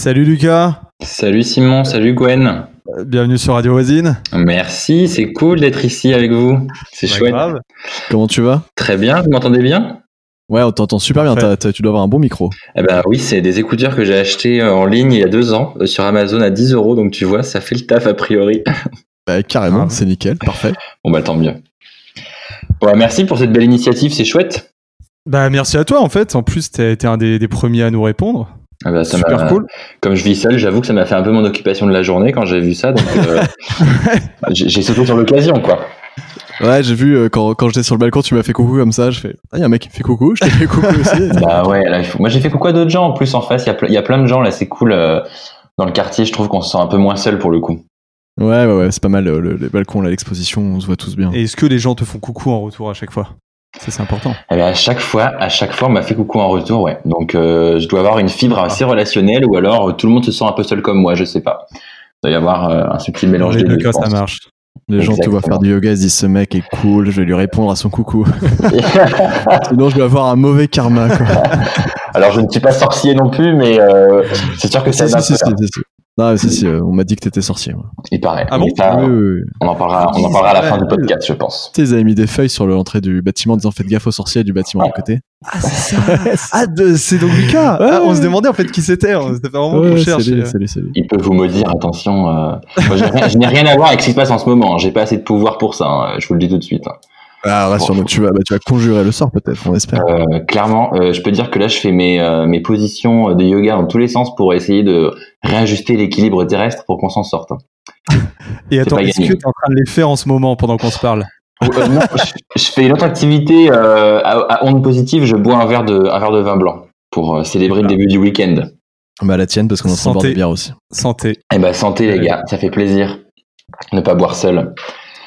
Salut Lucas. Salut Simon, salut Gwen. Euh, Bienvenue sur Radio Voisine. Merci, c'est cool d'être ici avec vous. C'est Pas chouette. grave. Comment tu vas? Très bien, vous m'entendez bien? Ouais, on t'entend super bien. Parfait. t'as- t'as- tu dois avoir un bon micro. Eh ben oui, c'est des écouteurs que j'ai achetés euh, en ligne il y a deux ans euh, sur Amazon à 10 euros, donc tu vois, ça fait le taf a priori. Bah, carrément, Ah. c'est nickel, parfait. Bon bah tant mieux. Ouais, merci pour cette belle initiative, c'est chouette. Bah merci à toi en fait. En plus, été un des, des premiers à nous répondre. Ah bah, ça Super cool. Comme je vis seul, j'avoue que ça m'a fait un peu mon occupation de la journée quand j'ai vu ça, donc euh, j'ai j'ai sauté sur l'occasion quoi. Ouais, j'ai vu euh, quand, quand j'étais sur le balcon, tu m'as fait coucou comme ça. Je fais, ah, y a un mec qui me fait coucou, je t'ai fait coucou aussi. Bah ouais, là, il faut- moi j'ai fait coucou à d'autres gens en plus en face, il y a, ple- il y a plein de gens là, c'est cool. euh, dans le quartier, je trouve qu'on se sent un peu moins seul pour le coup. Ouais, ouais, ouais, c'est pas mal. le- les balcons, là, l'exposition, on se voit tous bien. Et est-ce que les gens te font coucou en retour à chaque fois? Ça c'est important. Eh bien, à chaque fois, à chaque fois, on m'a fait coucou en retour, ouais. Donc, euh, je dois avoir une fibre Ah. assez relationnelle, ou alors euh, tout le monde se sent un peu seul comme moi, je sais pas. Il doit y avoir euh, un subtil mélange les des deux cas ça marche. Les gens te voient faire du yoga, ils se disent, ce mec est cool, je vais lui répondre à son coucou. Sinon, je vais avoir un mauvais karma, quoi. alors, je ne suis pas sorcier non plus, mais euh, c'est sûr que ça si, si, Non, si, si, euh, on m'a dit que t'étais sorcier. moi. Il paraît. Ah bon Mais ça, Oui, oui, oui. on en parlera, on en parlera à la fin du podcast, je pense. Tu sais, ils avaient mis des feuilles sur l'entrée du bâtiment en disant faites gaffe aux sorciers du bâtiment à côté. Ah c'est ça. ah de- c'est donc Lucas. Ouais, Ah, on ouais. se demandait en fait qui c'était. On s'était fait vraiment Ouais, cherche. lui, c'est lui, c'est lui. Il peut vous maudire, attention. euh, moi, je n'ai rien- je n'ai rien à voir avec ce qui se passe en ce moment. hein. J'ai pas assez de pouvoir pour ça. hein. Je vous le dis tout de suite. hein. Ah, rassure-nous, tu vas, bah, tu vas conjurer le sort peut-être, on espère. Euh, clairement, euh, je peux dire que là, je fais mes, euh, mes positions de yoga dans tous les sens pour essayer de réajuster l'équilibre terrestre pour qu'on s'en sorte. Et attends, est-ce que gagné. t'es en train de les faire en ce moment pendant qu'on se parle? Euh, non, je, je fais une autre activité euh, à, à onde positive. Je bois un verre de, un verre de vin blanc pour euh, célébrer le début du week-end. Bah, la tienne, parce qu'on en train de boire Santé. des bières aussi. Santé. Eh ben, santé les gars, ça fait plaisir. Ne pas boire seul.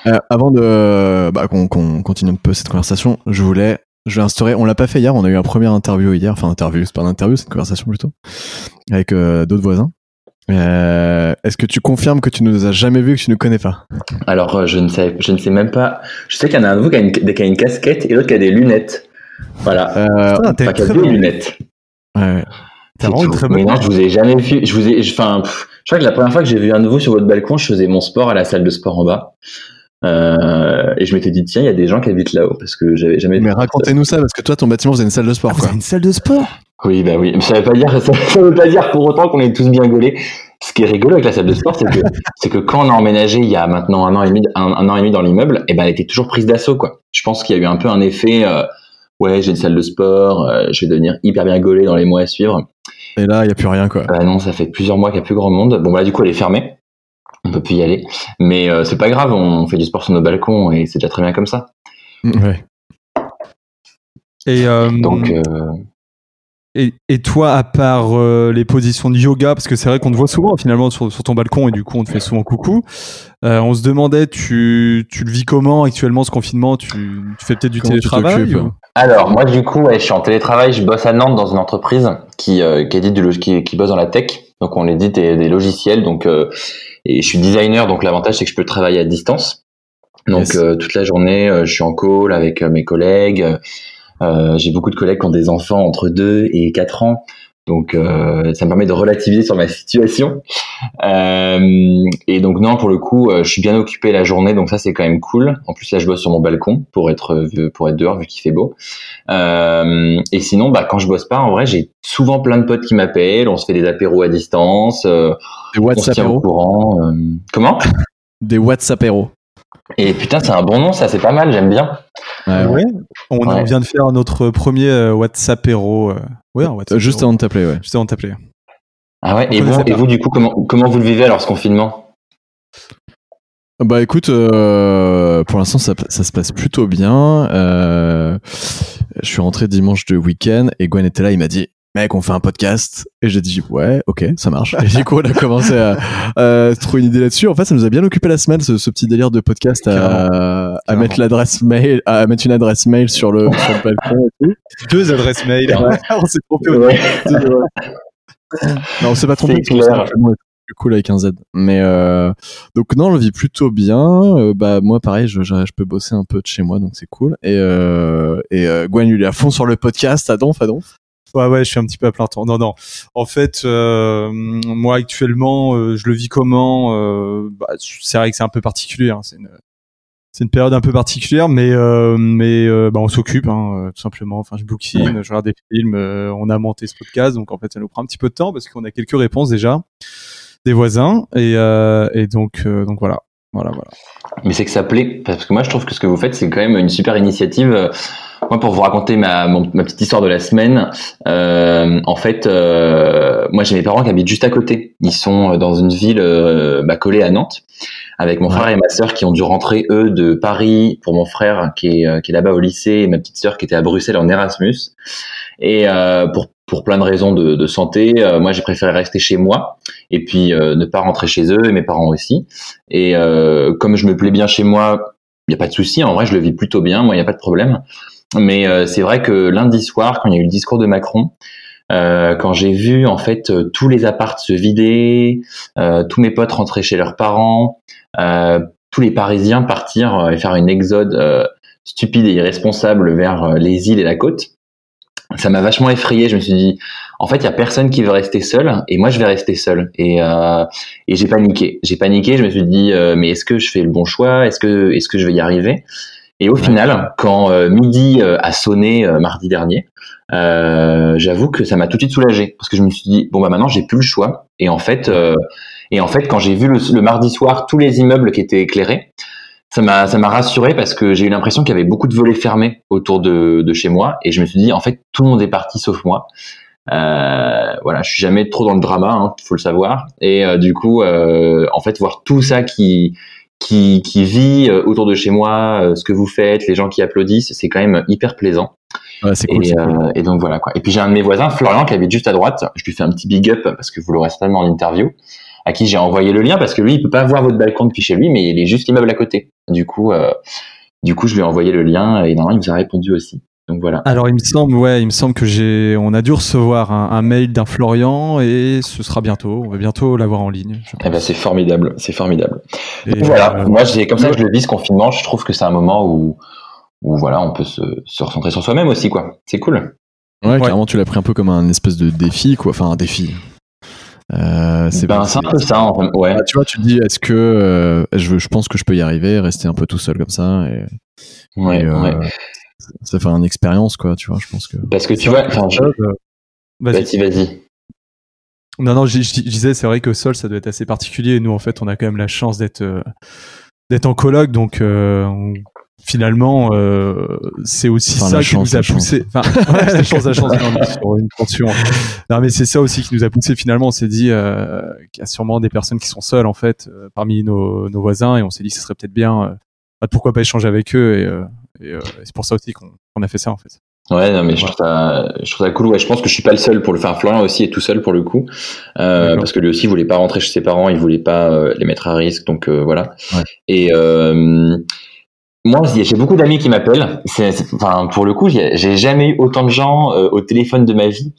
Euh, avant de bah, qu'on continue un peu cette conversation, je voulais, je vais instaurer. On l'a pas fait hier. On a eu un premier interview hier, enfin interview, c'est pas une interview, c'est une conversation plutôt, avec euh, d'autres voisins. Euh, Est-ce que tu confirmes que tu nous as jamais vu, que tu ne connais pas? Alors, je ne sais, je ne sais même pas. Je sais qu'il y en a un de vous qui a une, qui a une casquette et l'autre qui a des lunettes. Voilà. euh, Putain, Enfin, qui a bon. lunettes. ouais, ouais. T'as C'est vraiment très Mais bonne non, je vous ai jamais vu. Je vous ai, enfin, je crois que la première fois que j'ai vu un de vous sur votre balcon, je faisais mon sport à la salle de sport en bas. Euh, et je m'étais dit, tiens, il y a des gens qui habitent là-haut parce que j'avais jamais Mais ça. racontez-nous ça, parce que toi, ton bâtiment, c'est une salle de sport, Ah, vous quoi. avez une salle de sport? Oui, bah oui. Mais ça veut pas dire, ça, ça veut pas dire pour autant qu'on est tous bien gaulés. Ce qui est rigolo avec la salle de sport, c'est que, c'est que quand on a emménagé il y a maintenant un an et demi, un, un an et demi dans l'immeuble, et ben, elle était toujours prise d'assaut, quoi. Je pense qu'il y a eu un peu un effet, euh, ouais, j'ai une salle de sport, euh, je vais devenir hyper bien gaulé dans les mois à suivre. Et là, il y a plus rien, quoi. Bah non, ça fait plusieurs mois qu'il n'y a plus grand monde. Bon, bah, du coup, elle est fermée. On peut plus y aller. Mais euh, c'est pas grave, on fait du sport sur nos balcons et c'est déjà très bien comme ça. Ouais. Et, euh, Donc, euh, et, et toi, à part euh, les positions de yoga, parce que c'est vrai qu'on te voit souvent finalement sur, sur ton balcon et du coup on te fait souvent coucou, euh, on se demandait, tu, tu le vis comment actuellement ce confinement? Tu, tu fais peut-être du Comment télétravail ou- alors, moi, du coup, ouais, je suis en télétravail. Je bosse à Nantes dans une entreprise qui, euh, qui, édite du qui, qui bosse dans la tech. Donc, on édite des, des logiciels. Donc, euh, et je suis designer. Donc, l'avantage, c'est que je peux travailler à distance. Donc, Yes. euh, toute la journée, euh, je suis en call avec euh, mes collègues. J'ai beaucoup de collègues qui ont des enfants entre 2 et 4 ans. Donc, euh, ça me permet de relativiser sur ma situation. Euh, et donc, non, pour le coup, euh, je suis bien occupé la journée. Donc, ça, c'est quand même cool. En plus, là, je bosse sur mon balcon pour être, pour être dehors vu qu'il fait beau. Euh, et sinon, bah, quand je bosse pas, en vrai, j'ai souvent plein de potes qui m'appellent. On se fait des apéros à distance. euh, Des WhatsApp héros. courant. euh, Comment? Des WhatsApp héros. Et putain, c'est un bon nom, ça, c'est pas mal. J'aime bien. Ouais, ouais. Ouais. On, vient de faire notre premier euh, WhatsApp héros. Ouais, un WhatsApp Euh, Juste avant de t'appeler, ouais. Juste avant de t'appeler. Ah ouais. Et vous, et vous, du coup, comment, comment vous le vivez alors ce confinement? Bah écoute, euh, pour l'instant ça, ça se passe plutôt bien. Euh, je suis rentré dimanche de week-end et Gwen était là, il m'a dit mec on fait un podcast et j'ai dit ouais ok ça marche. Et du coup on a commencé à, à trouver une idée là-dessus. En fait ça nous a bien occupé la semaine ce, ce petit délire de podcast à, à mettre l'adresse mail, à mettre une adresse mail sur le, sur le balcon et tout. Deux adresses mail. on s'est trompé Ouais. Non, on s'est pas trompé. Plus cool avec un Z. Mais euh, donc non, on le vit plutôt bien. Euh, bah moi pareil, je, je, je peux bosser un peu de chez moi, donc c'est cool. Et euh, et euh, Gwen il est à fond sur le podcast, à donf, à donf. Ouais, ouais, je suis un petit peu à plein temps. Non, non. En fait, euh, moi actuellement, euh, je le vis comment euh, bah, C'est vrai que c'est un peu particulier. Hein. C'est une, c'est une période un peu particulière, mais euh, mais euh, bah, on s'occupe hein, tout simplement. Enfin, je bookine, je regarde des films. on a monté ce podcast, donc en fait, ça nous prend un petit peu de temps parce qu'on a quelques réponses déjà des voisins et, et donc donc voilà. Voilà, voilà. Mais c'est que ça plaît, parce que moi je trouve que ce que vous faites, c'est quand même une super initiative. Moi, pour vous raconter ma, petite histoire de la semaine, euh, en fait, euh, moi j'ai mes parents qui habitent juste à côté. Ils sont dans une ville euh, bah, collée à Nantes, avec mon frère et ma sœur qui ont dû rentrer eux de Paris pour mon frère qui est, qui est là-bas au lycée et ma petite sœur qui était à Bruxelles en Erasmus. Et euh, pour pour plein de raisons de, santé, euh, moi j'ai préféré rester chez moi et puis ne pas rentrer chez eux et mes parents aussi. Et comme je me plais bien chez moi, il n'y a pas de souci. En vrai, je le vis plutôt bien. Moi, il n'y a pas de problème. Mais euh, c'est vrai que lundi soir, quand il y a eu le discours de Macron, euh, quand j'ai vu en fait euh, tous les apparts se vider, euh, tous mes potes rentrer chez leurs parents, euh, tous les Parisiens partir et faire une exode stupide et irresponsable vers les îles et la côte, ça m'a vachement effrayé. Je me suis dit, en fait, il y a personne qui veut rester seul, et moi, je vais rester seul. Et, euh, et j'ai paniqué. J'ai paniqué. Je me suis dit, mais est-ce que je fais le bon choix? Est-ce que, est-ce que je vais y arriver? Et au final, quand euh, midi euh, a sonné euh, mardi dernier, j'avoue que ça m'a tout de suite soulagé parce que je me suis dit bon bah maintenant j'ai plus le choix. Et en fait, et en fait, quand j'ai vu le, mardi soir tous les immeubles qui étaient éclairés, ça m'a ça m'a rassuré parce que j'ai eu l'impression qu'il y avait beaucoup de volets fermés autour de, de chez moi et je me suis dit en fait tout le monde est parti sauf moi. Euh, voilà, je suis jamais trop dans le drama, hein, faut le savoir. Et du coup, euh, en fait, voir tout ça qui qui, qui vit euh, autour de chez moi, euh, ce que vous faites, les gens qui applaudissent, c'est quand même hyper plaisant. Ouais, c'est cool, et, cool. Euh, et, donc voilà quoi. Et puis j'ai un de mes voisins, Florian, qui habite juste à droite. Je lui fais un petit big up parce que vous l'aurez certainement en interview. À qui j'ai envoyé le lien parce que lui, il peut pas voir votre balcon depuis chez lui, mais il est juste l'immeuble à côté. Du coup, du coup, je lui ai envoyé le lien et normalement, il nous a répondu aussi. Donc voilà. Alors il me semble, ouais, il me semble que j'ai, on a dû recevoir un, mail d'un Florian et ce sera bientôt. On va bientôt l'avoir en ligne. Eh ben c'est formidable, c'est formidable. voilà, euh, moi j'ai comme ça que je le vis ce confinement. Je trouve que c'est un moment où, où voilà, on peut se, se recentrer sur soi-même aussi, quoi. C'est cool. Ouais, carrément, tu l'as pris un peu comme un espèce de défi, quoi. Enfin, un défi. Euh, c'est ben, un peu ça. Ouais. Ah, tu vois, tu te dis, est-ce que euh, je, je pense que je peux y arriver, rester un peu tout seul comme ça. Et, ouais, ouais ça fait une expérience, quoi, tu vois, je pense que. Parce que tu vois, enfin, vas-y, vas-y. Non, non, je, disais, c'est vrai que Sol, ça doit être assez particulier. Nous, en fait, on a quand même la chance d'être euh, d'être en colloque, donc euh, finalement, euh, c'est aussi ça qui nous a poussé. Enfin, ouais, la chance, la chance, sur une tension. Non, mais c'est ça aussi qui nous a poussé. Finalement, on s'est dit qu'il y a sûrement des personnes qui sont seules, en fait, parmi nos, nos, voisins, et on s'est dit, que ce serait peut-être bien. Bah, pourquoi pas échanger avec eux et et, euh, c'est pour ça aussi qu'on a fait ça en fait. Ouais, non, mais je trouve ça, je trouve ça cool. Ouais, je pense que je suis pas le seul pour le faire. Florian aussi est tout seul pour le coup, euh, parce que lui aussi il voulait pas rentrer chez ses parents, il voulait pas euh, les mettre à risque, donc euh, voilà. Ouais. Et euh, moi, j'ai beaucoup d'amis qui m'appellent. Enfin, pour le coup, j'ai jamais eu autant de gens au téléphone de ma vie,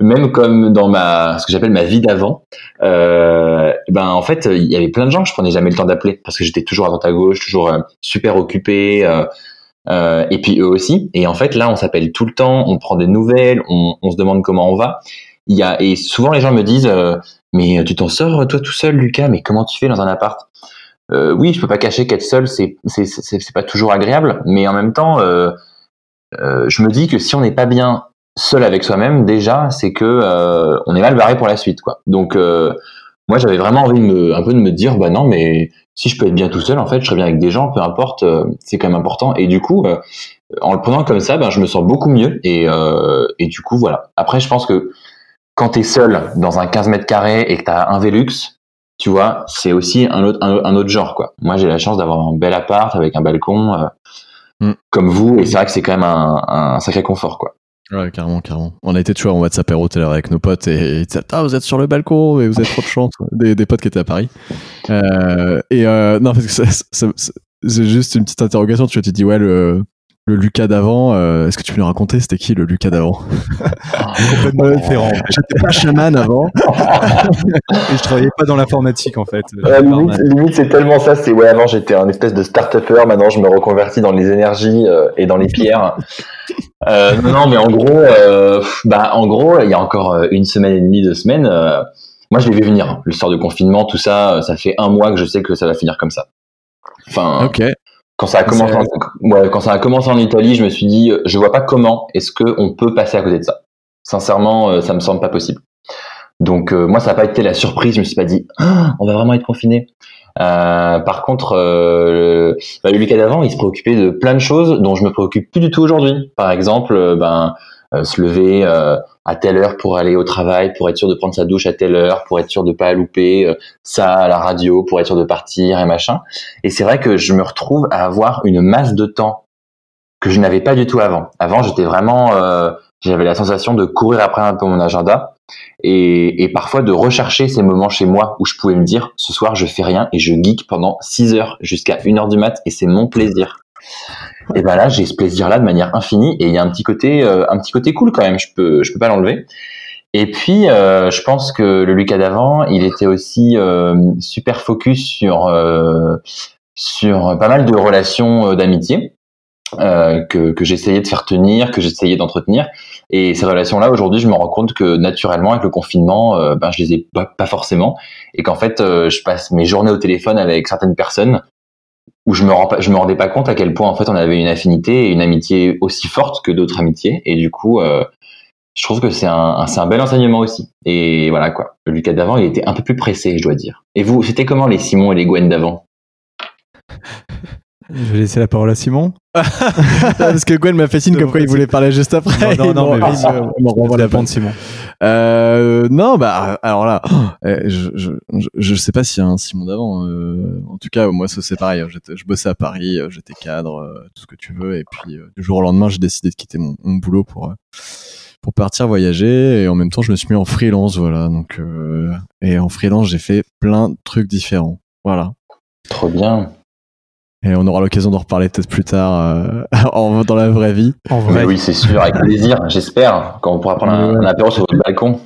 même comme dans ma, ce que j'appelle ma vie d'avant. ben, en fait, il y avait plein de gens que je prenais jamais le temps d'appeler parce que j'étais toujours à droite à gauche, toujours super occupé. Euh, et puis eux aussi. Et en fait, là, on s'appelle tout le temps, on prend des nouvelles, on, on, se demande comment on va. Il y a et souvent les gens me disent, euh, mais tu t'en sors toi tout seul, Lucas Mais comment tu fais dans un appart? Euh, Oui, je peux pas cacher qu'être seul, c'est c'est pas toujours agréable, mais en même temps, euh, euh, je me dis que si on n'est pas bien seul avec soi-même, déjà, c'est que on est mal barré pour la suite, quoi. Donc moi j'avais vraiment envie de me, un peu de me dire bah non mais si je peux être bien tout seul en fait je serais bien avec des gens peu importe euh, c'est quand même important et du coup euh, en le prenant comme ça ben je me sens beaucoup mieux et euh, et du coup voilà après je pense que quand tu es seul dans un 15 mètres carrés et que tu as un Velux tu vois c'est aussi un autre un, autre genre quoi moi j'ai la chance d'avoir un bel appart avec un balcon mm. comme vous et c'est vrai que c'est quand même un, un sacré confort quoi Ouais, carrément, carrément. On a été toujours en WhatsApp apéro tout à l'heure avec nos potes et, ah, vous êtes sur le balcon et vous avez trop de chance. Des, des potes qui étaient à Paris. Euh, et euh, non, parce que c'est juste une petite interrogation. Tu te dis, ouais, le, le Lucas d'avant, euh, est-ce que tu peux nous raconter c'était qui le Lucas d'avant? Complètement différent. J'étais pas chaman avant et je travaillais pas dans l'informatique en fait. Limite, c'est tellement ça. C'est ouais, avant j'étais un espèce de start-upper, maintenant je me reconvertis dans les énergies euh, et dans les pierres. Euh, non, mais en gros, euh, bah, en gros, il y a encore une semaine et demie, deux semaines, euh, moi, je l'ai vu venir. Le sort de confinement, tout ça, ça fait un mois que je sais que ça va finir comme ça. Enfin, Ok. Quand ça a commencé, en, ouais, quand ça a commencé en Italie, je me suis dit, je vois pas comment est-ce que on peut passer à côté de ça. Sincèrement, euh, ça me semble pas possible. Donc euh, moi, ça n'a pas été la surprise. Je me suis pas dit, Ah, on va vraiment être confiné. Euh, par contre, euh, le, bah, le Lucas d'avant, il se préoccupait de plein de choses dont je me préoccupe plus du tout aujourd'hui. Par exemple, euh, ben se lever euh, à telle heure pour aller au travail, pour être sûr de prendre sa douche à telle heure, pour être sûr de pas louper euh, ça à la radio, pour être sûr de partir et machin. Et c'est vrai que je me retrouve à avoir une masse de temps que je n'avais pas du tout avant. Avant, j'étais vraiment, euh, j'avais la sensation de courir après un peu mon agenda et, et parfois de rechercher ces moments chez moi où je pouvais me dire, ce soir, je fais rien et je geek pendant 6 heures jusqu'à 1 heure du mat et c'est mon plaisir. Et ben là, j'ai ce plaisir-là de manière infinie et il y a un petit côté, euh, un petit côté cool quand même. Je peux, je peux pas l'enlever. Et puis, euh, je pense que le Lucas d'avant, il était aussi euh, super focus sur euh, sur pas mal de relations euh, d'amitié euh, que, que j'essayais de faire tenir, que j'essayais d'entretenir. Et ces relations-là, aujourd'hui, je me rends compte que naturellement, avec le confinement, ben, je les ai pas, pas forcément, et qu'en fait, je passe mes journées au téléphone avec certaines personnes où je me rends pas, je me rendais pas compte à quel point en fait on avait une affinité et une amitié aussi forte que d'autres amitiés. Et du coup, euh, je trouve que c'est un, un- c'est un bel enseignement aussi. Et voilà quoi. Le Lucas d'avant, il était un peu plus pressé, je dois dire. Et vous, c'était comment les Simon et les Gwen d'avant? Je vais laisser la parole à Simon. Parce que Gwen m'a fait signe comme quoi il voulait parler juste après. Non, non, non, mais vas-y, il me renvoie la répondre Simon. Euh, non, bah alors là, euh, je, je, je, sais pas s'il y a Simon d'avant. euh, en tout cas, moi, c'est pareil. J'étais- Je bossais à Paris, euh, j'étais cadre, euh, tout ce que tu veux. Et puis, euh, du jour au lendemain, j'ai décidé de quitter mon, mon boulot pour pour partir voyager. Et en même temps, je me suis mis en freelance, voilà. Donc, euh, et en freelance, j'ai fait plein de trucs différents. Voilà. Trop bien. Et on aura l'occasion d'en reparler peut-être plus tard euh, en, dans la vraie vie. En Mais vrai, oui, c'est sûr, avec plaisir, j'espère, quand on pourra prendre un, un apéro sur votre balcon.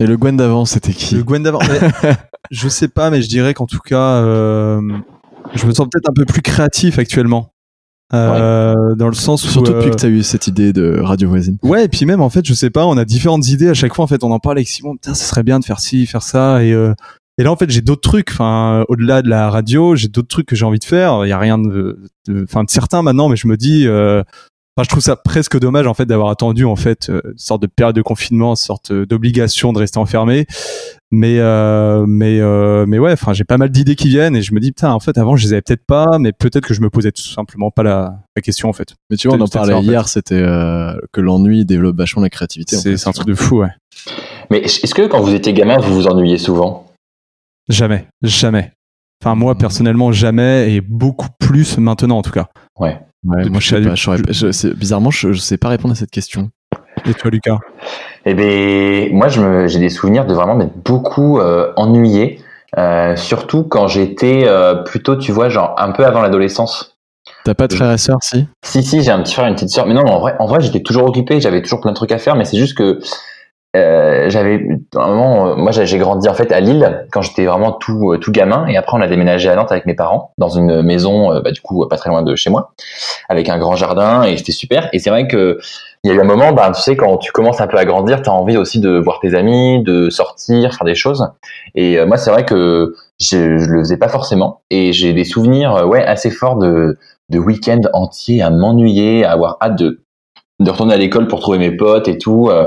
Et le Gwen d'avant, c'était qui le Gwen d'avant. je sais pas, mais je dirais qu'en tout cas, euh, je me sens peut-être un peu plus créatif actuellement. Euh, Dans le sens où. Surtout euh, depuis que tu as eu cette idée de radio voisine. Ouais, et puis même en fait, je sais pas, on a différentes idées à chaque fois. En fait, on en parle avec Simon. Putain, ça serait bien de faire ci, faire ça, et euh, et là en fait, j'ai d'autres trucs. Enfin, au-delà de la radio, j'ai d'autres trucs que j'ai envie de faire. Il y a rien de, de- enfin, de certain maintenant, mais je me dis. euh, Enfin, je trouve ça presque dommage en fait d'avoir attendu en fait euh, une sorte de période de confinement, une sorte d'obligation de rester enfermé. Mais euh, mais euh, mais ouais, enfin j'ai pas mal d'idées qui viennent et je me dis putain en fait avant je les avais peut-être pas, mais peut-être que je me posais tout simplement pas la, la question en fait. Mais tu vois, on en parlait en fait. hier, c'était euh, que l'ennui développe vachement la créativité. en C'est fait. c'est un truc de fou ouais. Mais est-ce que quand vous étiez gamin, vous vous ennuyez souvent? Jamais, jamais. Enfin moi Mhm. personnellement jamais et beaucoup plus maintenant en tout cas. Ouais. Moi, je sais pas. bizarrement, je, je sais pas répondre à cette question. Et toi Lucas? Eh ben, moi, j'ai des souvenirs de vraiment m'être beaucoup euh, ennuyé, euh, surtout quand j'étais euh, plutôt, tu vois, genre un peu avant l'adolescence. T'as pas de frère et sœur, si? Si, si, j'ai un petit frère et une petite sœur. Mais non, mais en vrai, en vrai j'étais toujours occupé, j'avais toujours plein de trucs à faire, mais c'est juste que euh, j'avais un moment, euh, moi j'ai grandi en fait à Lille quand j'étais vraiment tout euh, tout gamin. Et après on a déménagé à Nantes avec mes parents dans une maison bah, du coup pas très loin de chez moi avec un grand jardin et c'était super. Et c'est vrai que il y a eu un moment bah tu sais quand tu commences un peu à grandir tu as envie aussi de voir tes amis de sortir faire des choses. Et moi c'est vrai que je, je le faisais pas forcément. Et j'ai des souvenirs ouais assez forts de de week-ends entiers à m'ennuyer à avoir hâte de de retourner à l'école pour trouver mes potes et tout. euh,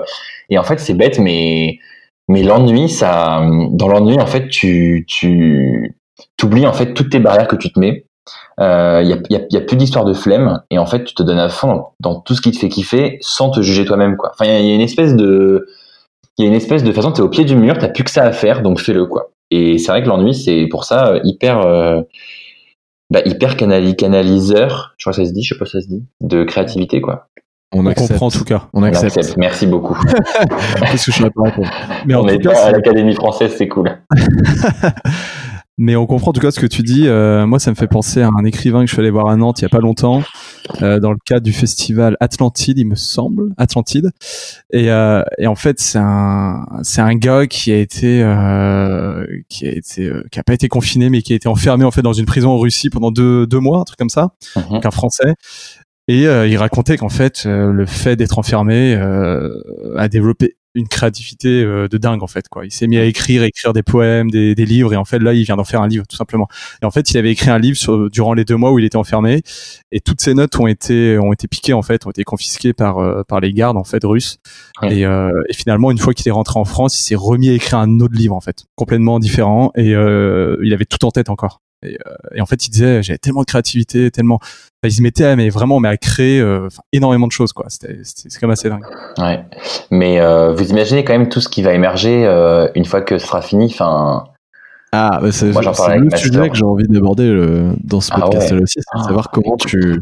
Et en fait, c'est bête, mais mais l'ennui, ça, dans l'ennui, en fait, tu tu t'oublies en fait toutes tes barrières que tu te mets. Il euh, y, a, y, a, plus d'histoire de flemme et en fait, tu te donnes à fond dans, tout ce qui te fait kiffer sans te juger toi-même, quoi. Enfin, il y, a- une espèce de il y a une espèce de façon, t'es au pied du mur, t'as plus que ça à faire, donc fais-le, quoi. Et c'est vrai que l'ennui, c'est pour ça euh, hyper euh, bah, hyper canali canaliseur, je crois que ça se dit, je sais pas ça se dit, de créativité, quoi. On, On accepte. comprend en tout cas. On On accepte. accepte. Merci beaucoup. Qu'est-ce que je saurais pas répondre Mais en on tout est cas, à l'Académie française, c'est cool. Mais on comprend en tout cas ce que tu dis. Euh, moi, ça me fait penser à un écrivain que je suis allé voir à Nantes il y a pas longtemps, euh, dans le cadre du festival Atlantide, il me semble, Atlantide. Et, euh, et en fait, c'est un c'est un gars qui a été euh, qui a été euh, qui a pas été confiné, mais qui a été enfermé en fait dans une prison en Russie pendant deux deux mois, un truc comme ça. Mhm. Donc un Français. Et il racontait qu'en fait, le fait d'être enfermé a développé une créativité euh, de dingue en fait quoi. Il s'est mis à écrire, écrire des poèmes, des, des, livres et en fait là il vient d'en faire un livre tout simplement. Et en fait il avait écrit un livre sur, durant les deux mois où il était enfermé et toutes ses notes ont été ont été piquées en fait, ont été confisquées par euh, par les gardes en fait russes. Et, euh, et, finalement une fois qu'il est rentré en France, il s'est remis à écrire un autre livre en fait, complètement différent et il avait tout en tête encore. Et, et, en fait, il disait, j'avais tellement de créativité, tellement, il se mettait à, mais vraiment, mais à créer euh, énormément de choses, quoi. C'était, c'est comme assez dingue. Ouais. Mais euh, vous imaginez quand même tout ce qui va émerger euh, une fois que ce sera fini. Enfin. Ah, c'est, Moi, c'est le sujet que j'ai envie d'aborder dans ce ah podcast-là aussi, c'est de savoir comment tu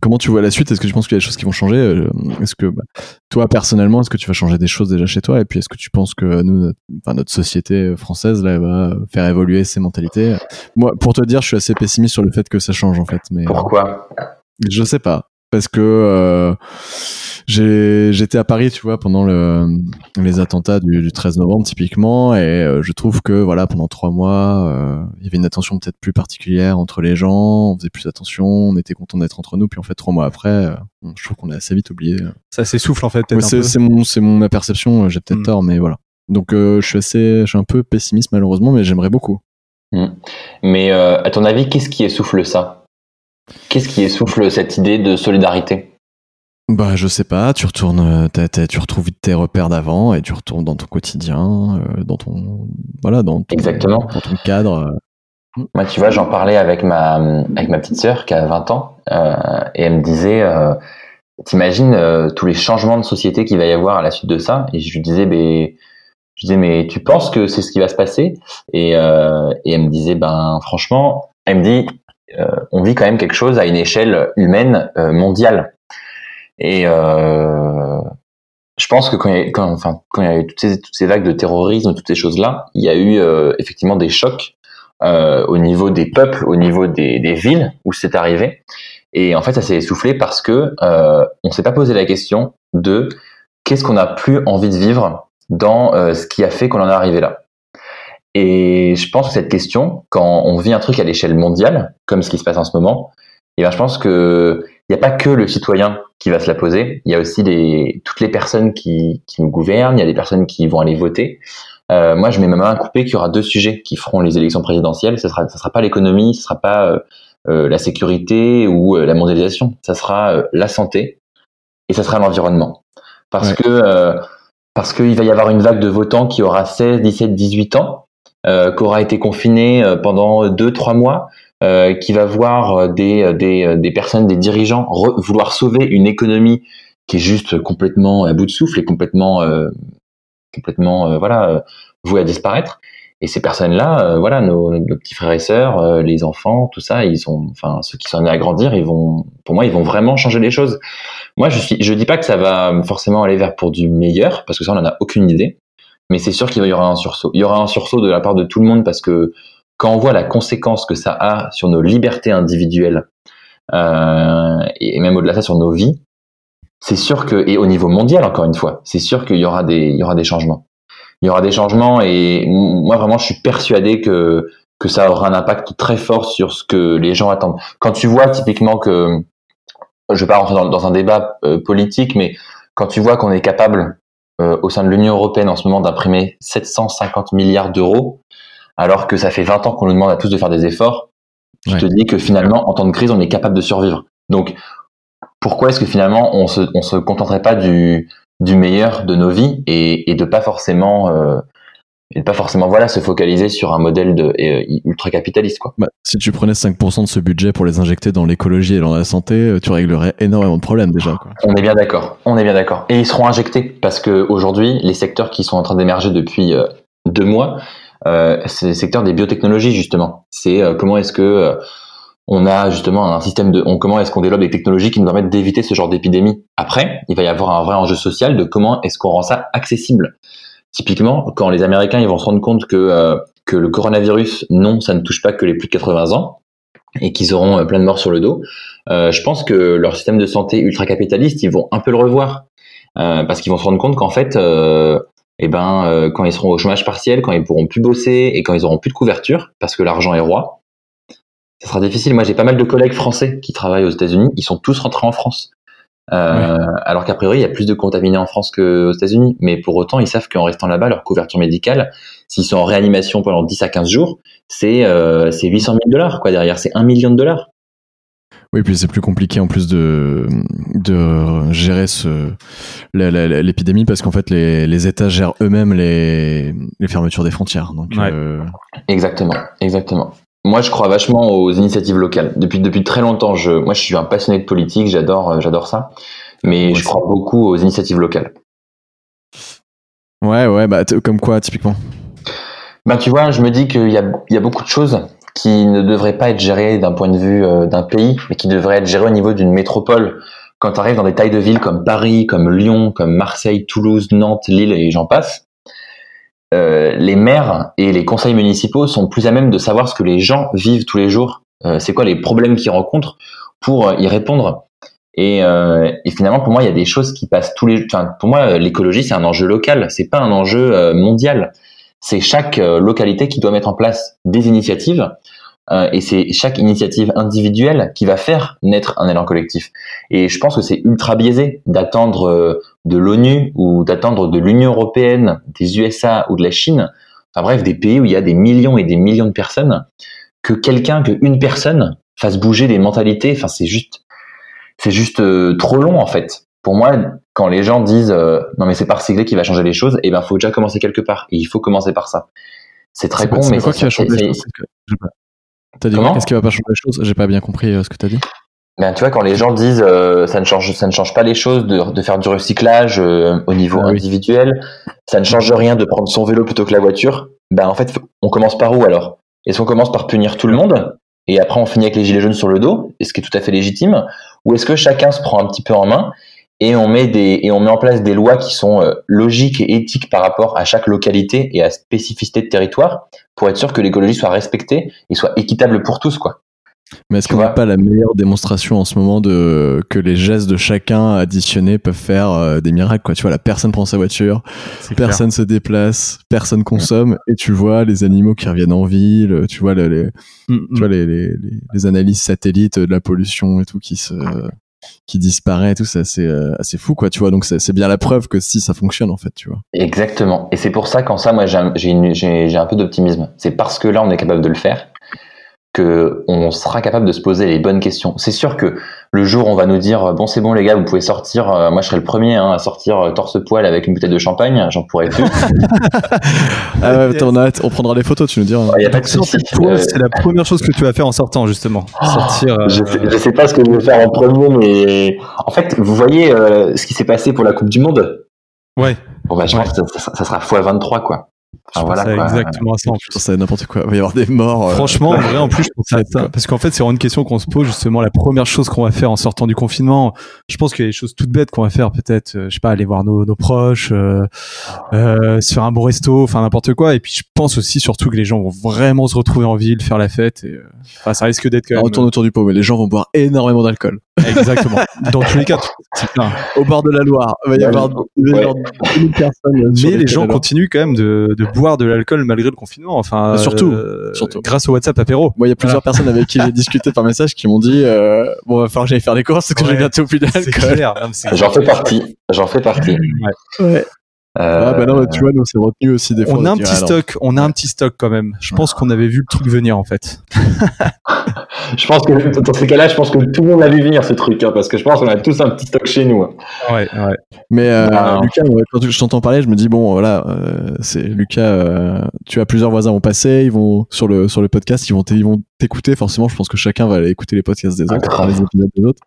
Comment tu vois la suite? Est-ce que tu penses qu'il y a des choses qui vont changer? Euh, Est-ce que bah, toi personnellement, est-ce que tu vas changer des choses déjà chez toi? Et puis est-ce que tu penses que nous, notre, enfin, notre société française là va faire évoluer ses mentalités? Moi, pour te dire, je suis assez pessimiste sur le fait que ça change en fait. Mais pourquoi? Je sais pas parce que euh, j'étais à Paris, tu vois, pendant le, les attentats du, du 13 novembre typiquement, et euh, je trouve que voilà, pendant trois mois, euh, il y avait une attention peut-être plus particulière entre les gens, on faisait plus attention, on était content d'être entre nous, puis en fait trois mois après, euh, je trouve qu'on a assez vite oublié. Ça s'essouffle en fait. Ouais, c'est mon, c'est mon ma perception, j'ai peut-être hmm. tort, mais voilà. Donc je suis assez, je suis un peu pessimiste malheureusement, mais j'aimerais beaucoup. Hmm. Mais à ton avis, qu'est-ce qui essouffle ça? Qu'est-ce qui essouffle cette idée de solidarité? Bah, je sais pas, tu retournes, tu retrouves tes repères d'avant et tu retournes dans ton quotidien, euh, dans ton, voilà, dans ton, Exactement. Dans ton cadre. Moi, tu vois, j'en parlais avec ma, avec ma petite sœur qui a 20 ans, euh, et elle me disait, euh, t'imagines euh, tous les changements de société qu'il va y avoir à la suite de ça? Et je lui disais, ben, je disais, mais tu penses que c'est ce qui va se passer? Et, euh, et elle me disait, ben, franchement, elle me dit, on vit quand même quelque chose à une échelle humaine mondiale. Et euh, je pense que quand il y a, quand, enfin, quand il y a eu toutes ces, vagues de terrorisme, toutes ces choses-là, il y a eu euh, effectivement des chocs euh, au niveau des peuples, au niveau des, villes où c'est arrivé. Et en fait, ça s'est essoufflé parce que euh, on s'est pas posé la question de qu'est-ce qu'on a plus envie de vivre dans euh, ce qui a fait qu'on en est arrivé là. Et je pense que cette question, quand on vit un truc à l'échelle mondiale, comme ce qui se passe en ce moment, et eh ben je pense que il n'y a pas que le citoyen qui va se la poser. Il y a aussi des, toutes les personnes qui, qui nous gouvernent. Il y a des personnes qui vont aller voter. Euh, moi, je mets ma main à couper qu'il y aura deux sujets qui feront les élections présidentielles. Ce sera, ça sera pas l'économie, ce sera pas euh, euh la sécurité ou euh, la mondialisation. Ça sera la santé et ça sera l'environnement. Parce que parce qu'il va y avoir une vague de votants qui aura 16, 17, 18 ans, qui aura été confinée pendant deux, trois mois, euh, qui va voir des, des, personnes, des dirigeants vouloir sauver une économie qui est juste complètement à bout de souffle et complètement, euh, complètement euh, voilà, vouée à disparaître. Et ces personnes-là, voilà, nos, petits frères et sœurs, les enfants, tout ça, ils sont, enfin, ceux qui sont amenés à grandir, ils vont, pour moi, ils vont vraiment changer les choses. Moi, je suis, dis pas que ça va forcément aller vers pour du meilleur, parce que ça, on en a aucune idée. Mais c'est sûr qu'il y aura un sursaut. Il y aura un sursaut de la part de tout le monde parce que quand on voit la conséquence que ça a sur nos libertés individuelles euh, et même au-delà de ça sur nos vies, c'est sûr que et au niveau mondial encore une fois, c'est sûr qu'il y aura des il y aura des changements. Il y aura des changements et moi vraiment je suis persuadé que que ça aura un impact très fort sur ce que les gens attendent. Quand tu vois typiquement que je vais pas rentrer dans, un débat euh, politique, mais quand tu vois qu'on est capable au sein de l'Union européenne en ce moment d'imprimer 750 milliards d'euros, alors que ça fait 20 ans qu'on nous demande à tous de faire des efforts, tu te dis que finalement, en temps de crise, on est capable de survivre. Donc, pourquoi est-ce que finalement, on se, on se contenterait pas du, du meilleur de nos vies et, et de pas forcément, euh, et pas forcément, voilà, se focaliser sur un modèle de, euh, ultra capitaliste, quoi. Bah, si tu prenais 5% de ce budget pour les injecter dans l'écologie et dans la santé, euh, tu réglerais énormément de problèmes déjà, quoi. On est bien d'accord. On est bien d'accord. Et ils seront injectés parce que aujourd'hui, les secteurs qui sont en train d'émerger depuis euh, deux mois, euh, c'est le secteur des biotechnologies justement. C'est euh, comment est-ce que euh, on a justement un système de, on, comment est-ce qu'on développe des technologies qui nous permettent d'éviter ce genre d'épidémie. Après, il va y avoir un vrai enjeu social de comment est-ce qu'on rend ça accessible. Typiquement, quand les Américains ils vont se rendre compte que que le coronavirus, non, ça ne touche pas que les plus de 80 ans et qu'ils auront plein de morts sur le dos, euh, je pense que leur système de santé ultra capitaliste, ils vont un peu le revoir euh, parce qu'ils vont se rendre compte qu'en fait, euh, eh ben, euh, quand ils seront au chômage partiel, quand ils pourront plus bosser et quand ils auront plus de couverture, parce que l'argent est roi, ça sera difficile. Moi, j'ai pas mal de collègues français qui travaillent aux États-Unis. Ils sont tous rentrés en France. Euh, Alors qu'a priori, il y a plus de contaminés en France qu'aux États-Unis. Mais pour autant, ils savent qu'en restant là-bas, leur couverture médicale, s'ils sont en réanimation pendant 10 à 15 jours, c'est euh, 800 000 dollars. Quoi, derrière, c'est 1 million de dollars. Oui, puis c'est plus compliqué en plus de, de gérer ce, l'épidémie parce qu'en fait, les, les États gèrent eux-mêmes les, les fermetures des frontières. Donc, euh... Exactement, exactement. Moi, je crois vachement aux initiatives locales. Depuis depuis très longtemps, je moi je suis un passionné de politique, j'adore euh, j'adore ça, mais je crois beaucoup aux initiatives locales. Ouais, ouais, bah comme quoi typiquement Ben tu vois, je me dis qu'il y a il y a beaucoup de choses qui ne devraient pas être gérées d'un point de vue euh, d'un pays, mais qui devraient être gérées au niveau d'une métropole. Quand tu arrives dans des tailles de villes comme Paris, comme Lyon, comme Marseille, Toulouse, Nantes, Lille et j'en passe, les maires et les conseils municipaux sont plus à même de savoir ce que les gens vivent tous les jours, euh, c'est quoi les problèmes qu'ils rencontrent pour y répondre. Et, euh, et, finalement, pour moi, il y a des choses qui passent tous les. Enfin, pour moi, l'écologie, c'est un enjeu local, c'est pas un enjeu mondial. C'est chaque localité qui doit mettre en place des initiatives euh, et c'est chaque initiative individuelle qui va faire naître un élan collectif. Et je pense que c'est ultra biaisé d'attendre euh, de l'ONU ou d'attendre de l'Union européenne, des USA ou de la Chine, enfin bref, des pays où il y a des millions et des millions de personnes, que quelqu'un, que une personne fasse bouger des mentalités. Enfin, c'est juste, c'est juste euh, trop long en fait. Pour moi, quand les gens disent non mais c'est par Siglé qui va changer les choses, eh ben faut déjà commencer quelque part. Et il faut commencer par ça. C'est très con, mais les choses T'as dit qu'est-ce qui va pas changer les choses? J'ai pas bien compris euh, ce que t'as dit. Ben, tu vois, quand les gens disent euh, ça ne change, ça ne change pas les choses de, de faire du recyclage euh, au niveau ah individuel, ça ne change rien de prendre son vélo plutôt que la voiture. Ben en fait, on commence par où alors? Est-ce qu'on commence par punir tout le monde et après on finit avec les gilets jaunes sur le dos, ce qui est tout à fait légitime, ou est-ce que chacun se prend un petit peu en main et on met des et on met en place des lois qui sont euh, logiques et éthiques par rapport à chaque localité et à spécificité de territoire pour être sûr que l'écologie soit respectée et soit équitable pour tous quoi. Mais est-ce qu'on n'a pas la meilleure démonstration en ce moment de que les gestes de chacun additionnés peuvent faire euh, des miracles quoi? Tu vois, la personne prend sa voiture, personne se déplace, personne consomme, et tu vois les animaux qui reviennent en ville, tu vois les, mm, mm. tu vois les, les, les, analyses satellites de la pollution et tout qui se qui disparaît et tout, c'est assez, euh, assez fou, quoi, tu vois. Donc, c'est bien la preuve que si ça fonctionne, en fait, tu vois. Exactement. Et c'est pour ça qu'en ça, moi, j'ai un peu d'optimisme. C'est parce que là, on est capable de le faire on sera capable de se poser les bonnes questions. C'est sûr que le jour où on va nous dire bon c'est bon les gars vous pouvez sortir, euh, moi je serai le premier hein, à sortir euh, torse poil avec une bouteille de champagne, j'en pourrais plus. ah ouais, on, on, prendra des photos, tu nous diras. Il y a pas de souci. C'est la première chose que tu vas faire en sortant justement. Oh, sortir. Je, sais, sais pas ce que je vais faire en premier, mais en fait vous voyez euh, ce qui s'est passé pour la Coupe du Monde? Ouais. Bon bah je pense que ça, ça, sera x23 quoi voilà, exactement ça. Je pense à n'importe quoi. Il va y avoir des morts. Euh, Franchement, en vrai, en plus, je pense à ça. Parce qu'en fait, c'est vraiment une question qu'on se pose, justement. La première chose qu'on va faire en sortant du confinement, je pense qu'il y a des choses toutes bêtes qu'on va faire. Peut-être, euh, je sais pas, aller voir nos, nos proches, euh, euh, se faire un bon resto, enfin, n'importe quoi. Et puis, je pense aussi, surtout, que les gens vont vraiment se retrouver en ville, faire la fête. Et, enfin, ça risque d'être quand même. On retourne autour du pot, mais les gens vont boire énormément d'alcool. Exactement. Dans tous les cas, au bord de la Loire, il va y avoir, personnes. Mais les gens continuent quand même de, de boire de l'alcool malgré le confinement. Enfin, surtout, euh, surtout. grâce au WhatsApp apéro. Moi, il y a plusieurs personnes avec qui j'ai discuté par message qui m'ont dit euh, bon, va falloir que j'aille faire des courses parce que j'ai bientôt plus d'alcool. J'en fais partie. J'en fais partie. Ouais. Euh... Ah bah non, tu vois, nous c'est retenu aussi des fois. On a un petit stock, on a un petit stock quand même. Je pense qu'on avait vu le truc venir en fait. je pense que dans ces cas-là, je pense que tout le monde a vu venir ce truc, hein, parce que je pense qu'on a tous un petit stock chez nous. Hein. Ouais, ouais. Mais euh, Lucas, quand je t'entends parler, je me dis bon, voilà, euh, c'est Lucas. Euh, tu as plusieurs voisins vont passer, ils vont sur le sur le podcast, ils vont ils vont t'écouter. Forcément, je pense que chacun va aller écouter les podcasts des autres, les épisodes des autres,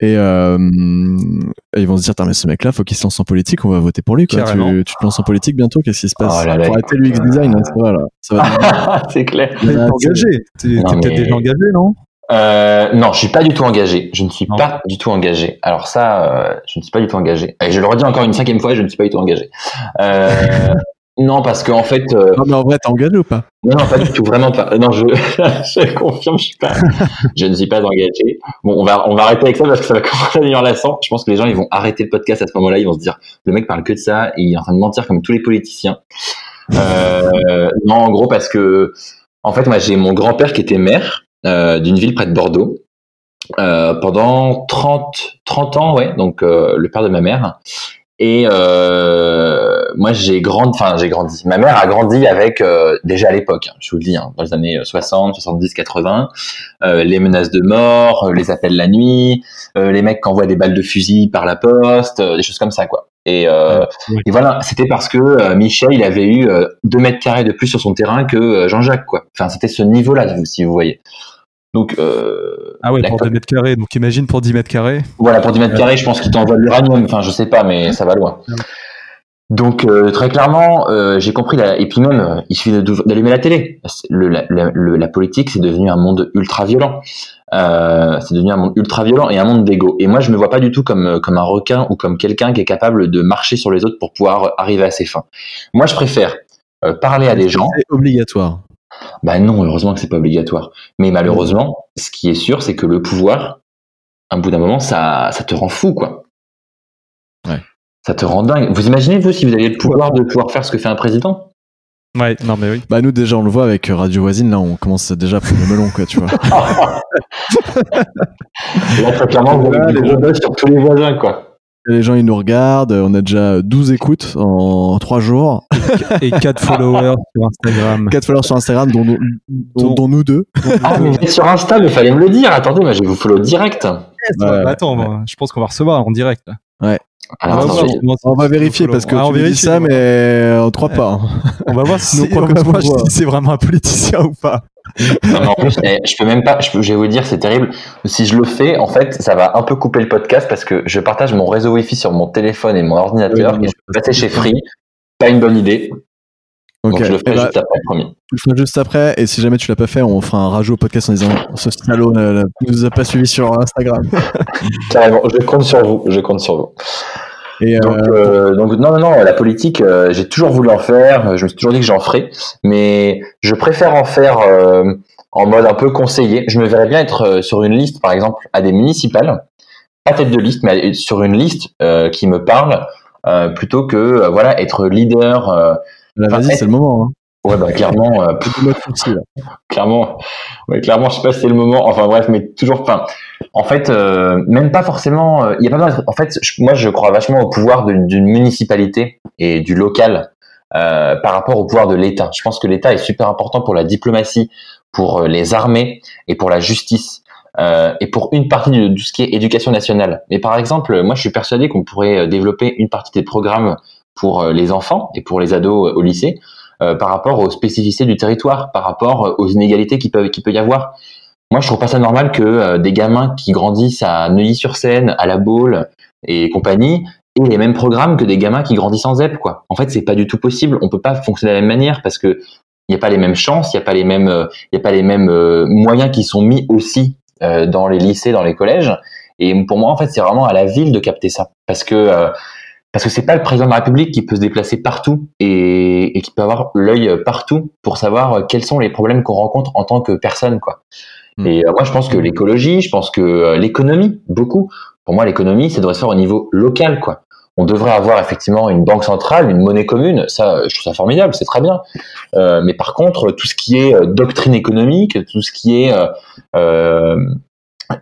et, euh, ils vont se dire, mais ce mec-là, faut qu'il se lance en politique, on va voter pour lui. Quoi. Tu, tu, te lances en politique bientôt, qu'est-ce qui se passe? Oh là là, Pour arrêter l'UX design, hein, ça va là. Ça va c'est clair. T'es engagé. T'es peut-être déjà engagé, non? Euh, non, je suis pas du tout engagé. Je ne suis pas du tout engagé. Alors ça, euh, je ne suis pas du tout engagé. Et je le redis encore une cinquième fois, je ne suis pas du tout engagé. Euh, non, parce qu'en fait. Euh, non, mais en vrai, t'es engagé ou pas? Non, non, pas du tout, vraiment pas. Non, je, je confirme, je suis pas. je ne suis pas engagé. Bon, on va, on va arrêter avec ça parce que ça va commencer à devenir lassant. Je pense que les gens, ils vont arrêter le podcast à ce moment-là. Ils vont se dire, le mec parle que de ça et il est en train de mentir comme tous les politiciens. Euh, non, en gros, parce que, en fait, moi, j'ai mon grand-père qui était maire d'une ville près de Bordeaux. pendant 30, 30 ans, ouais, donc le père de ma mère. Et euh, moi, j'ai grandi, enfin, j'ai grandi. Ma mère a grandi avec, euh, déjà à l'époque, hein, je vous le dis, hein, dans les années 60, 70, 80, euh, les menaces de mort, euh, les appels la nuit, euh, les mecs qui envoient des balles de fusil par la poste, des choses comme ça, quoi. Et, et voilà, c'était parce que Michel, il avait eu deux mètres carrés de plus sur son terrain que Jean-Jacques, quoi. Enfin, c'était ce niveau-là, si vous voyez. Donc, euh, ah ouais, pour 2 mètres carrés. Donc, imagine pour 10 mètres carrés. Voilà, pour 10 mètres carrés, je pense qu'il t'envoie de l'uranium. Enfin, je sais pas, mais ça va loin. Donc, euh, très clairement, euh, j'ai compris. La... Et puis même, euh, il suffit d'allumer la télé. Le, la, la, politique, c'est devenu un monde ultra violent. Euh, c'est devenu un monde ultra violent et un monde d'égo. Et moi, je me vois pas du tout comme comme un requin ou comme quelqu'un qui est capable de marcher sur les autres pour pouvoir arriver à ses fins. Moi, je préfère parler à des gens. C'est obligatoire. Bah non, heureusement que c'est pas obligatoire. Mais malheureusement, ce qui est sûr, c'est que le pouvoir, à un bout d'un moment, ça, ça te rend fou, quoi. Ouais. Ça te rend dingue. Vous imaginez, vous, si vous aviez le pouvoir de pouvoir faire ce que fait un président? Ouais, non mais oui. Bah nous déjà on le voit avec Radio Voisine là on commence déjà à prendre le melon quoi tu vois. là très clairement vous avez des sur tous les voisins quoi. Les gens, ils nous regardent. On a déjà 12 écoutes en 3 jours. Et 4 followers sur Instagram. 4 followers sur Instagram, dont, dont, dont, nous deux. Ah, mais sur Insta, il fallait me le dire. Attendez, moi, je vais vous follow direct. Bah, attends, je pense qu'on va recevoir en direct. Ouais. Alors, on, va, vérifier parce que ah, on vérifie ça, mais on ne croit pas. Hein. On va voir si, c'est vraiment un politicien ou pas. Non, en plus, eh, je peux même pas, je, peux, je vais vous dire, c'est terrible. Si je le fais, en fait, ça va un peu couper le podcast parce que je partage mon réseau Wi-Fi sur mon téléphone et mon ordinateur et je peux passer chez Free. Pas une bonne idée. Donc je le ferai eh ben, juste après, promis. Tu le feras juste après, et si jamais tu l'as pas fait, on fera un rajout au podcast en disant ce salaud ne nous a pas suivi sur Instagram. Carrément, je compte sur vous, je compte sur vous. Et donc, euh, euh, donc, non, non, non, la politique, euh, j'ai toujours voulu en faire. Je me suis toujours dit que j'en ferais, mais je préfère en faire en mode un peu conseiller. Je me verrais bien être sur une liste, par exemple, à des municipales, pas tête de liste, mais sur une liste qui me parle, plutôt que voilà être leader. Vas-y, c'est le moment. Hein. Ouais, bah clairement, euh, clairement, ouais, clairement, je sais pas si c'est le moment. Enfin bref, mais toujours, enfin, en fait, euh, même pas forcément. Il y a pas. En fait, moi, je crois vachement au pouvoir d'une municipalité et du local euh, par rapport au pouvoir de l'État. Je pense que l'État est super important pour la diplomatie, pour les armées et pour la justice. et pour une partie de ce qui est éducation nationale. Mais par exemple, moi je suis persuadé qu'on pourrait développer une partie des programmes pour les enfants et pour les ados au lycée euh, par rapport aux spécificités du territoire, par rapport euh, aux inégalités qui peuvent qui peut y avoir. Moi, je trouve pas ça normal que euh, des gamins qui grandissent à Neuilly-sur-Seine, à La Baule et compagnie aient les mêmes programmes que des gamins qui grandissent en ZEP, quoi. En fait, c'est pas du tout possible. On peut pas fonctionner de la même manière parce que il n'y a pas les mêmes chances, il n'y a pas les mêmes, il y a pas les mêmes moyens qui sont mis aussi dans les lycées, dans les collèges. Et pour moi, en fait, c'est vraiment à la ville de capter ça, parce que parce que c'est pas le président de la République qui peut se déplacer partout et, et qui peut avoir l'œil partout pour savoir euh, quels sont les problèmes qu'on rencontre en tant que personne, quoi. Hmm. Et euh, moi, je pense que l'écologie, je pense que euh, l'économie, beaucoup. Pour moi, l'économie, ça devrait se faire au niveau local, quoi. On devrait avoir effectivement une banque centrale, une monnaie commune. Ça, je trouve ça formidable, c'est très bien. Euh, mais par contre, tout ce qui est doctrine économique, tout ce qui est euh,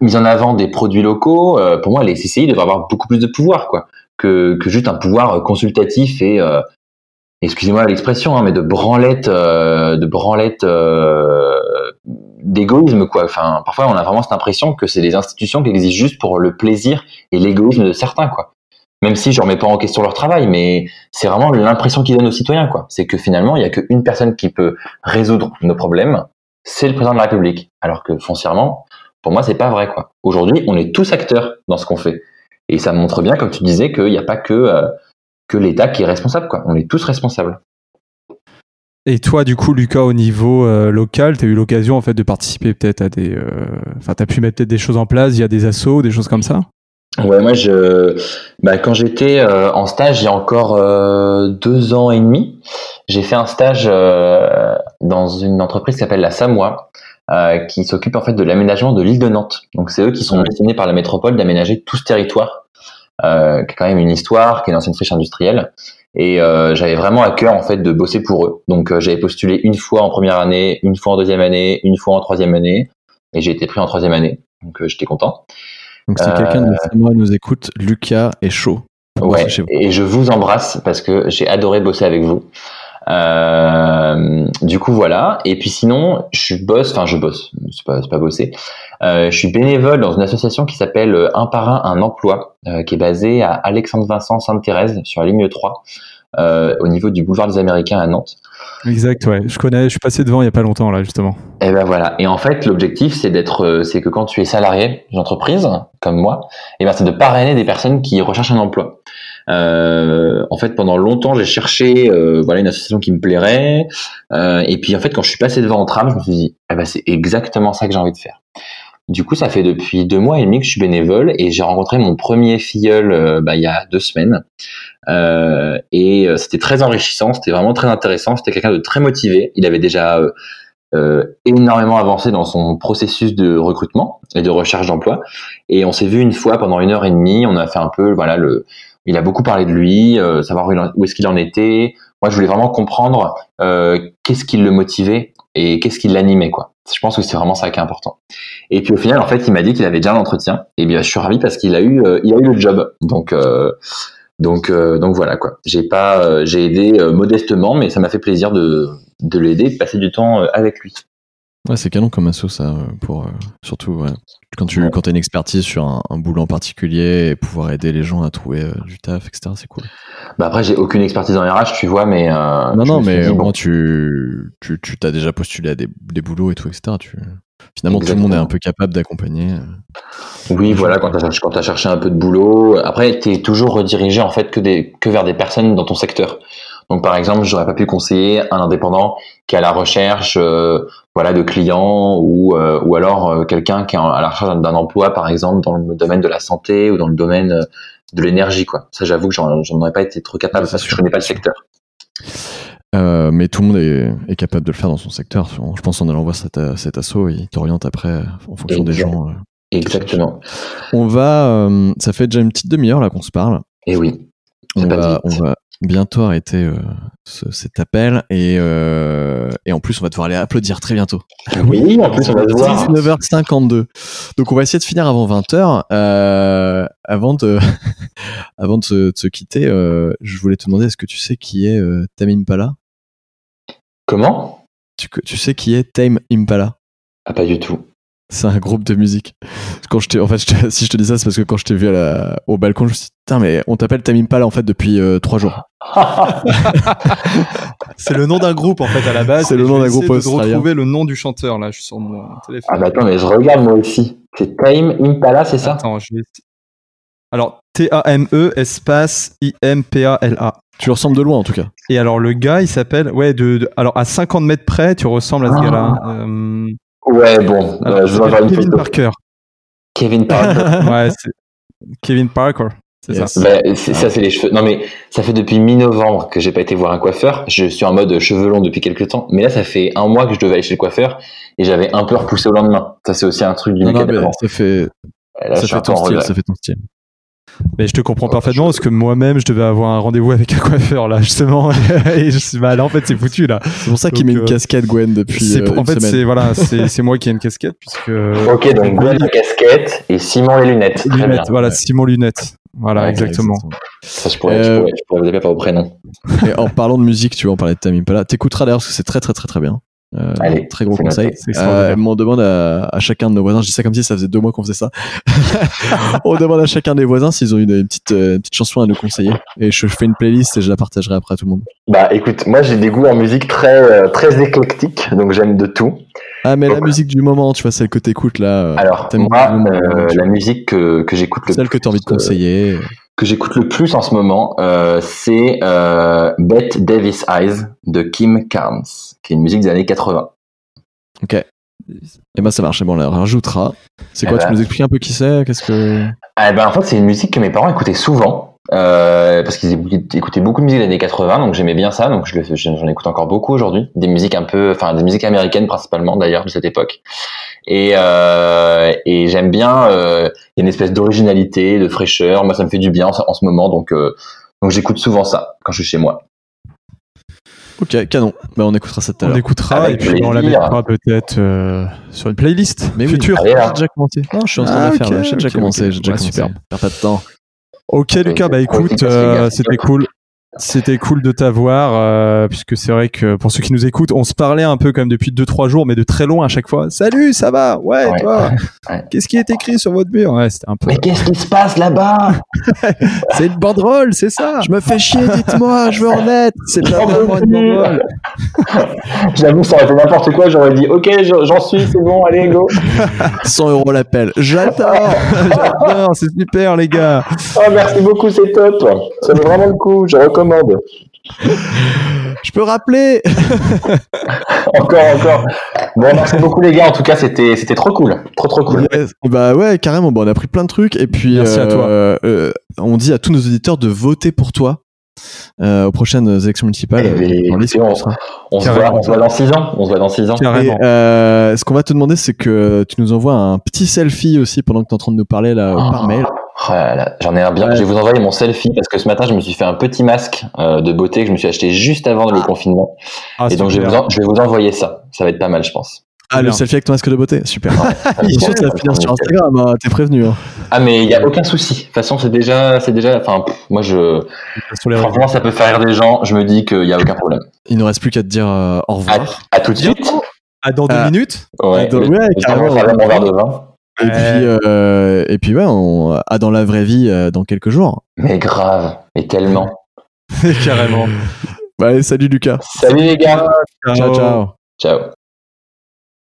mise en avant des produits locaux, pour moi, les CCI devraient avoir beaucoup plus de pouvoir, quoi que, que juste un pouvoir consultatif et euh, excusez-moi l'expression, hein, mais de branlette, euh, de branlette euh, d'égoïsme quoi. Enfin, parfois on a vraiment cette impression que c'est des institutions qui existent juste pour le plaisir et l'égoïsme de certains quoi. Même si je remets pas en question leur travail, mais c'est vraiment l'impression qu'ils donnent aux citoyens quoi. C'est que finalement il y a qu'une personne qui peut résoudre nos problèmes, c'est le président de la République. Alors que foncièrement, pour moi c'est pas vrai quoi. Aujourd'hui on est tous acteurs dans ce qu'on fait. Et ça montre bien, comme tu disais, qu'il n'y a pas que, euh, que l'État qui est responsable. Quoi. On est tous responsables. Et toi, du coup, Lucas, au niveau euh, local, tu as eu l'occasion en fait de participer peut-être à des. Euh, enfin, tu as pu mettre peut-être des choses en place il y a des assos, des choses comme ça? Ouais, moi, je, bah, quand j'étais en stage il y a encore deux ans et demi, j'ai fait un stage dans une entreprise qui s'appelle la Samoa, qui s'occupe en fait de l'aménagement de l'île de Nantes. Donc, c'est eux qui sont destinés par la métropole d'aménager tout ce territoire euh, qui est quand même une histoire, qui est une ancienne friche industrielle. Et euh, j'avais vraiment à cœur en fait de bosser pour eux. Donc euh, j'avais postulé une fois en première année, une fois en deuxième année, une fois en troisième année. et j'ai été pris en troisième année, donc j'étais content. Donc si quelqu'un de Samoa nous écoute, Lucas est chaud. Ouais, et je vous embrasse parce que j'ai adoré bosser avec vous. Euh, du coup voilà. Et puis sinon, je bosse, enfin je bosse, c'est pas, pas bosser. Euh, je suis bénévole dans une association qui s'appelle euh, Un par un, un emploi, euh, qui est basée à Alexandre Vincent Sainte-Thérèse sur la ligne 3, euh, au niveau du boulevard des Américains à Nantes. Exact, ouais. Je connais, je suis passé devant il y a pas longtemps là justement. Et ben voilà. Et en fait, l'objectif c'est d'être, c'est que quand tu es salarié d'une entreprise comme moi, et ben c'est de parrainer des personnes qui recherchent un emploi. Euh, en fait, pendant longtemps, j'ai cherché euh, voilà une association qui me plairait. Euh, et puis en fait, quand je suis passé devant en tram, je me suis dit, eh ben, c'est exactement ça que j'ai envie de faire. Du coup, ça fait depuis deux mois et demi que je suis bénévole et j'ai rencontré mon premier filleul bah, il y a deux semaines. et c'était très enrichissant, c'était vraiment très intéressant. C'était quelqu'un de très motivé. Il avait déjà euh, énormément avancé dans son processus de recrutement et de recherche d'emploi. Et on s'est vu une fois pendant une heure et demie. On a fait un peu, voilà, le, il a beaucoup parlé de lui, euh, savoir où est-ce qu'il en était. Moi, je voulais vraiment comprendre euh, qu'est-ce qui le motivait et qu'est-ce qui l'animait, quoi. Je pense que c'est vraiment ça qui est important. Et puis au final, en fait, il m'a dit qu'il avait déjà l'entretien. Et bien, je suis ravi parce qu'il a eu, euh, il a eu le job. Donc, donc, donc voilà, quoi. J'ai pas, j'ai aidé modestement, mais ça m'a fait plaisir de, de l'aider, de passer du temps avec lui. Ouais, c'est canon comme asso ça, pour surtout ouais, quand tu quand as une expertise sur un, un, boulot en particulier et pouvoir aider les gens à trouver euh, du taf, etc. C'est cool. Bah après, j'ai aucune expertise en RH, tu vois, mais. Euh, non, non, mais au moins tu, tu, tu t'as déjà postulé à des, des boulots et tout, etc. Tu, finalement, tout le monde est un peu capable d'accompagner. Oui, voilà, quand tu as, as, cherché un peu de boulot. Après, tu es toujours redirigé en fait que, des, que vers des personnes dans ton secteur. Donc par exemple, j'aurais pas pu conseiller un indépendant qui est à la recherche euh, voilà de clients ou euh, ou alors euh, quelqu'un qui est à la recherche d'un emploi par exemple dans le domaine de la santé ou dans le domaine de l'énergie quoi. Ça j'avoue que j'en aurais pas été trop capable parce que je connais pas le secteur. mais tout le monde est, capable de le faire dans son secteur. Je pense en allant voir cet, cet assaut, il t'oriente après en fonction des gens. Exactement. On va, ça fait déjà une petite demi-heure là qu'on se parle. Et oui. On va, on va, bientôt arrêter euh, cet appel et, euh, et en plus on va devoir aller applaudir très bientôt. Oui, en plus on va devoir. 19h52. Donc on va essayer de finir avant 20h. Euh, avant de avant de se, de se quitter, euh, je voulais te demander est-ce que tu sais qui est euh, Tame Impala? Comment? Tu, tu sais qui est Tame Impala? Ah pas du tout. C'est un groupe de musique. Quand je en fait, si je te dis ça, c'est parce que quand je t'ai vu à la, au balcon, je me suis dit, putain, mais on t'appelle Tamim Pala en fait depuis euh, trois jours. c'est le nom d'un groupe en fait à la base. C'est le nom d'un groupe de retrouver le nom du chanteur là, je suis sur mon téléphone. Ah bah attends, mais je regarde moi aussi. C'est Taim Impala, c'est ça? Attends, je vais. Alors T-A-M-E espace I-M-P-A-L-A. Tu ressembles de loin en tout cas. Et alors le gars, il s'appelle ouais de, alors à 50 mètres près, tu ressembles à ce gars-là. Ah. Euh, Ouais, bon, Alors, je vais Kevin Parker. Kevin Parker. ouais, c'est Kevin Parker. C'est ça. Bah, ça, c'est les cheveux. Non, mais ça fait depuis mi-novembre que j'ai pas été voir un coiffeur. Je suis en mode cheveux longs depuis quelques temps. Mais là, ça fait un mois que je devais aller chez le coiffeur et j'avais un peu repoussé au lendemain. Ça, c'est aussi un truc du non, non, ça fait, ça, fait ton style, ça fait ton style. Mais je te comprends parfaitement parce que moi-même je devais avoir un rendez-vous avec un coiffeur là justement et je suis bah là en fait c'est foutu là. C'est pour ça qu'il met une euh, casquette Gwen depuis. Euh, en fait c'est voilà c'est moi qui ai une casquette puisque. Ok donc Gwen la casquette et Simon les lunettes. Très lunettes, Voilà Simon lunettes. Voilà exactement. Ça je pourrais, je pourrais, je pourrais vous appeler par vos prénoms. Et en parlant de musique tu vois on parlait de Tamim Pala t'écouteras d'ailleurs parce que c'est très très très très bien. Euh, Allez, très gros conseil. Euh, on demande à, à, chacun de nos voisins, je dis ça comme si ça faisait deux mois qu'on faisait ça. on demande à chacun des voisins s'ils ont une, une petite, euh, petite chanson à nous conseiller. Et je fais une playlist et je la partagerai après à tout le monde. Bah écoute, moi j'ai des goûts en musique très, euh, très éclectiques, donc j'aime de tout. Ah mais la musique du moment, tu vois, celle que t'écoutes là. Alors moi, la musique que, que j'écoute le Celle que t'as envie de conseiller que j'écoute le plus en ce moment, euh, c'est euh, Bette Davis Eyes de Kim Carnes, qui est une musique des années 80. Ok. Et eh ben ça marche. Bon, on la rajoutera. C'est quoi eh Tu ben. nous expliques un peu qui c'est? Qu'est-ce que eh ben en fait c'est une musique que mes parents écoutaient souvent. Euh, parce qu'ils écoutaient beaucoup de musique des années 80, donc j'aimais bien ça, donc j'en écoute encore beaucoup aujourd'hui. Des musiques un peu, enfin des musiques américaines principalement d'ailleurs de cette époque. Et, euh, et j'aime bien, euh, il y a une espèce d'originalité, de fraîcheur. Moi, ça me fait du bien en, ce moment, donc, euh, donc j'écoute souvent ça quand je suis chez moi. Ok, canon. Bah, on écoutera ça tout à On écoutera Avec et puis on la mettra peut-être euh, sur une playlist Mais oui. future. Là. J'ai déjà commencé. Non, je suis en train Ah, de la faire. ok, là. J'ai déjà ok, commencé. ok. J'ai déjà Ouais, commencé. superbe. Perds pas de temps. Ok Lucas, bah écoute, euh, c'était cool. C'était cool de t'avoir, euh, puisque c'est vrai que pour ceux qui nous écoutent, on se parlait un peu quand même depuis 2-3 jours, mais de très loin à chaque fois. Salut, ça va? Ouais, Ouais. toi Ouais. Qu'est-ce qui est écrit sur votre mur? Ouais, c'était un peu... Mais qu'est-ce qui se passe là-bas? C'est une banderole, c'est ça Je me fais chier, dites-moi, je veux en être. C'est pas vraiment une banderole. J'avoue, ça aurait été n'importe quoi. J'aurais dit, ok, je- j'en suis, c'est bon, allez, go. 100 euros l'appel. J'adore. J'adore, c'est super les gars Oh, merci beaucoup, c'est top. Ça vaut vraiment le coup, je recommande. Je peux rappeler. Encore, encore. Bon, merci beaucoup, les gars. En tout cas, c'était c'était trop cool. Trop, trop cool. Ouais, bah ouais, carrément. Bon, on a appris plein de trucs. Et puis, Merci à toi. euh, euh, on dit à tous nos auditeurs de voter pour toi euh, aux prochaines élections municipales. Eh on- seras. On se, voit, on se voit dans 6 ans. On se voit dans 6 ans. Et euh, ce qu'on va te demander, c'est que tu nous envoies un petit selfie aussi pendant que tu es en train de nous parler là Oh. par mail. Oh J'en ai un bien. Ouais. Je vais vous envoyer mon selfie parce que ce matin, je me suis fait un petit masque euh, de beauté que je me suis acheté juste avant le confinement. Ah, Et donc, je vais, super. vous en- je vais vous envoyer ça. Ça va être pas mal, je pense. Ah, le bien. selfie avec ton masque de beauté Super. Attention, Attention, ça va finir sur Instagram, hein, t'es prévenu. hein. Ah, mais il n'y a aucun souci. De toute façon, c'est déjà, c'est déjà, enfin, pff, moi, je, franchement, ça peut faire rire des gens. Je me dis qu'il n'y a aucun problème. Il ne reste plus qu'à te dire euh, au À, revoir. à tout de suite. Ah, dans deux Ah. minutes Ouais, Ah, le- ouais, carrément. on va faire mon verre de vin. Et Ouais. puis, euh, et puis ouais, on a dans la vraie vie euh, dans quelques jours. Mais grave. Mais tellement. Carrément. Bah, allez, salut Lucas. Salut les gars. Ciao, ciao. Ciao.